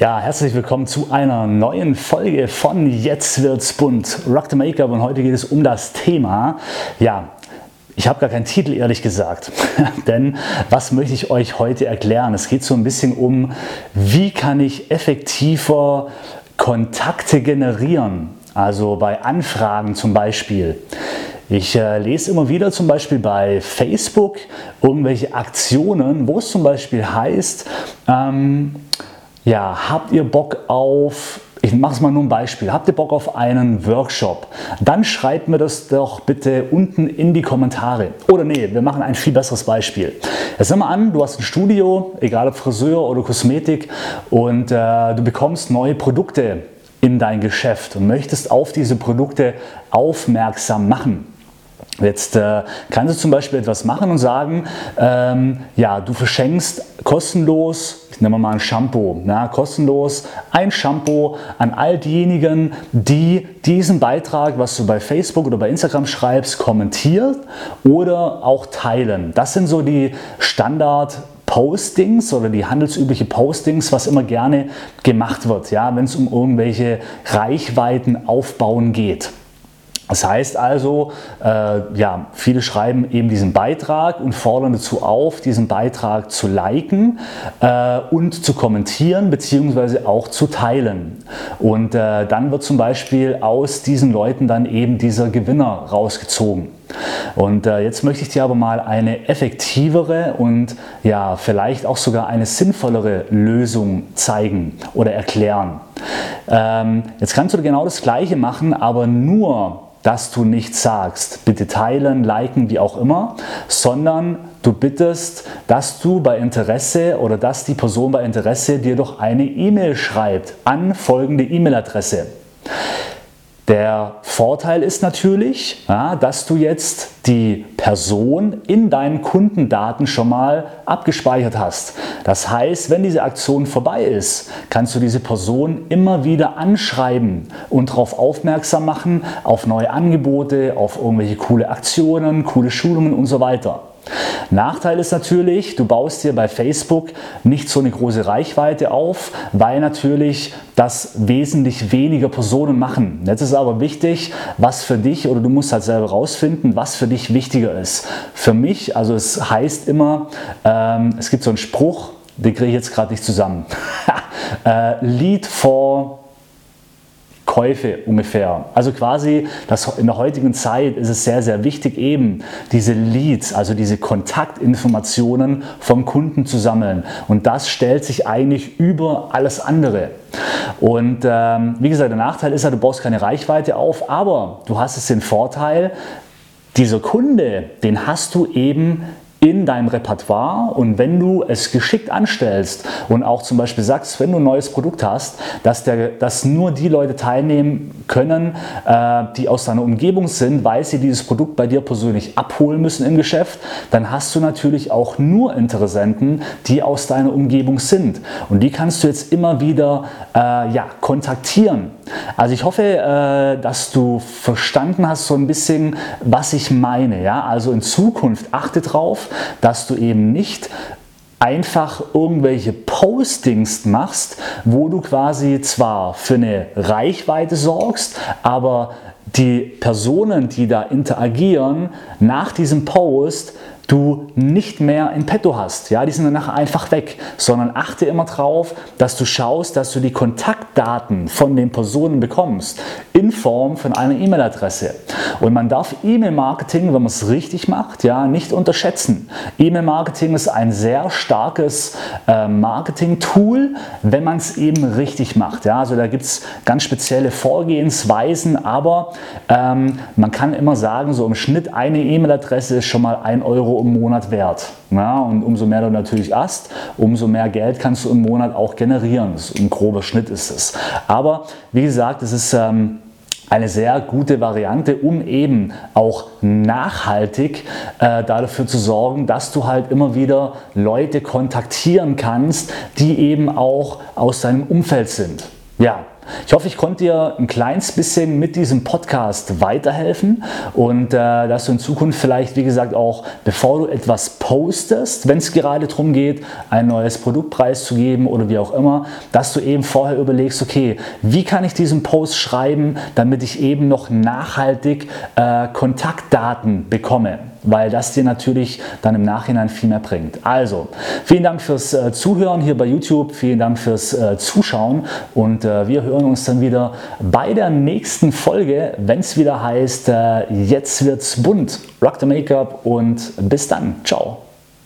Ja, herzlich willkommen zu einer neuen Folge von Jetzt wird's bunt. Rock the Make-up und heute geht es um das Thema, ja, ich habe gar keinen Titel, ehrlich gesagt. Denn was möchte ich euch heute erklären? Es geht so ein bisschen um, wie kann ich effektiver Kontakte generieren? Also bei Anfragen zum Beispiel. Ich äh, lese immer wieder zum Beispiel bei Facebook irgendwelche Aktionen, wo es zum Beispiel heißt, ähm, ja, habt ihr Bock auf ich mache es mal nur ein Beispiel. Habt ihr Bock auf einen Workshop? Dann schreibt mir das doch bitte unten in die Kommentare. Oder nee, wir machen ein viel besseres Beispiel. Jetzt nimm mal an, du hast ein Studio, egal ob Friseur oder Kosmetik, und äh, du bekommst neue Produkte in dein Geschäft und möchtest auf diese Produkte aufmerksam machen. Jetzt äh, kannst du zum Beispiel etwas machen und sagen, ähm, ja, du verschenkst kostenlos, ich nehme mal ein Shampoo, na, kostenlos ein Shampoo an all diejenigen, die diesen Beitrag, was du bei Facebook oder bei Instagram schreibst, kommentieren oder auch teilen. Das sind so die Standard Postings oder die handelsübliche Postings, was immer gerne gemacht wird, ja, wenn es um irgendwelche Reichweiten aufbauen geht. Das heißt also, äh, ja, viele schreiben eben diesen Beitrag und fordern dazu auf, diesen Beitrag zu liken äh, und zu kommentieren bzw. auch zu teilen. Und äh, dann wird zum Beispiel aus diesen Leuten dann eben dieser Gewinner rausgezogen. Und äh, jetzt möchte ich dir aber mal eine effektivere und ja, vielleicht auch sogar eine sinnvollere Lösung zeigen oder erklären. Ähm, jetzt kannst du genau das Gleiche machen, aber nur dass du nichts sagst. Bitte teilen, liken, wie auch immer, sondern du bittest, dass du bei Interesse oder dass die Person bei Interesse dir doch eine E-Mail schreibt an folgende E-Mail-Adresse. Der Vorteil ist natürlich, ja, dass du jetzt die Person in deinen Kundendaten schon mal abgespeichert hast. Das heißt, wenn diese Aktion vorbei ist, kannst du diese Person immer wieder anschreiben und darauf aufmerksam machen, auf neue Angebote, auf irgendwelche coole Aktionen, coole Schulungen und so weiter. Nachteil ist natürlich, du baust dir bei Facebook nicht so eine große Reichweite auf, weil natürlich das wesentlich weniger Personen machen. Jetzt ist aber wichtig, was für dich oder du musst halt selber rausfinden, was für dich wichtiger ist. Für mich, also es heißt immer, ähm, es gibt so einen Spruch, den kriege ich jetzt gerade nicht zusammen. äh, Lead for Käufe ungefähr. Also quasi das, in der heutigen Zeit ist es sehr, sehr wichtig, eben diese Leads, also diese Kontaktinformationen vom Kunden zu sammeln. Und das stellt sich eigentlich über alles andere. Und ähm, wie gesagt, der Nachteil ist ja, du baust keine Reichweite auf, aber du hast es den Vorteil, dieser Kunde, den hast du eben in deinem Repertoire und wenn du es geschickt anstellst und auch zum Beispiel sagst, wenn du ein neues Produkt hast, dass, der, dass nur die Leute teilnehmen können, äh, die aus deiner Umgebung sind, weil sie dieses Produkt bei dir persönlich abholen müssen im Geschäft, dann hast du natürlich auch nur Interessenten, die aus deiner Umgebung sind und die kannst du jetzt immer wieder äh, ja, kontaktieren. Also ich hoffe, äh, dass du verstanden hast so ein bisschen, was ich meine. Ja? Also in Zukunft achte drauf, dass du eben nicht einfach irgendwelche Postings machst, wo du quasi zwar für eine Reichweite sorgst, aber die Personen, die da interagieren, nach diesem Post du nicht mehr in petto hast. Ja, die sind dann nachher einfach weg, sondern achte immer drauf, dass du schaust, dass du die Kontaktdaten von den Personen bekommst in Form von einer E-Mail-Adresse. Und man darf E-Mail-Marketing, wenn man es richtig macht, ja, nicht unterschätzen. E-Mail-Marketing ist ein sehr starkes äh, Marketing-Tool, wenn man es eben richtig macht. Ja, also da gibt es ganz spezielle Vorgehensweisen, aber ähm, man kann immer sagen, so im Schnitt eine E-Mail-Adresse ist schon mal ein Euro Im Monat wert. Ja, und umso mehr du natürlich hast, umso mehr Geld kannst du im Monat auch generieren. Ein grober Schnitt ist es. Aber wie gesagt, es ist ähm, eine sehr gute Variante, um eben auch nachhaltig äh, dafür zu sorgen, dass du halt immer wieder Leute kontaktieren kannst, die eben auch aus deinem Umfeld sind. Ja, ich hoffe, ich konnte dir ein kleines bisschen mit diesem Podcast weiterhelfen und äh, dass du in Zukunft vielleicht, wie gesagt, auch bevor du etwas postest, wenn es gerade darum geht, ein neues Produkt preiszugeben oder wie auch immer, dass du eben vorher überlegst, okay, wie kann ich diesen Post schreiben, damit ich eben noch nachhaltig äh, Kontaktdaten bekomme weil das dir natürlich dann im Nachhinein viel mehr bringt. Also, vielen Dank fürs äh, Zuhören hier bei YouTube, vielen Dank fürs äh, Zuschauen und äh, wir hören uns dann wieder bei der nächsten Folge, wenn es wieder heißt, jetzt wird's bunt. Rock the Make-up und bis dann. Ciao.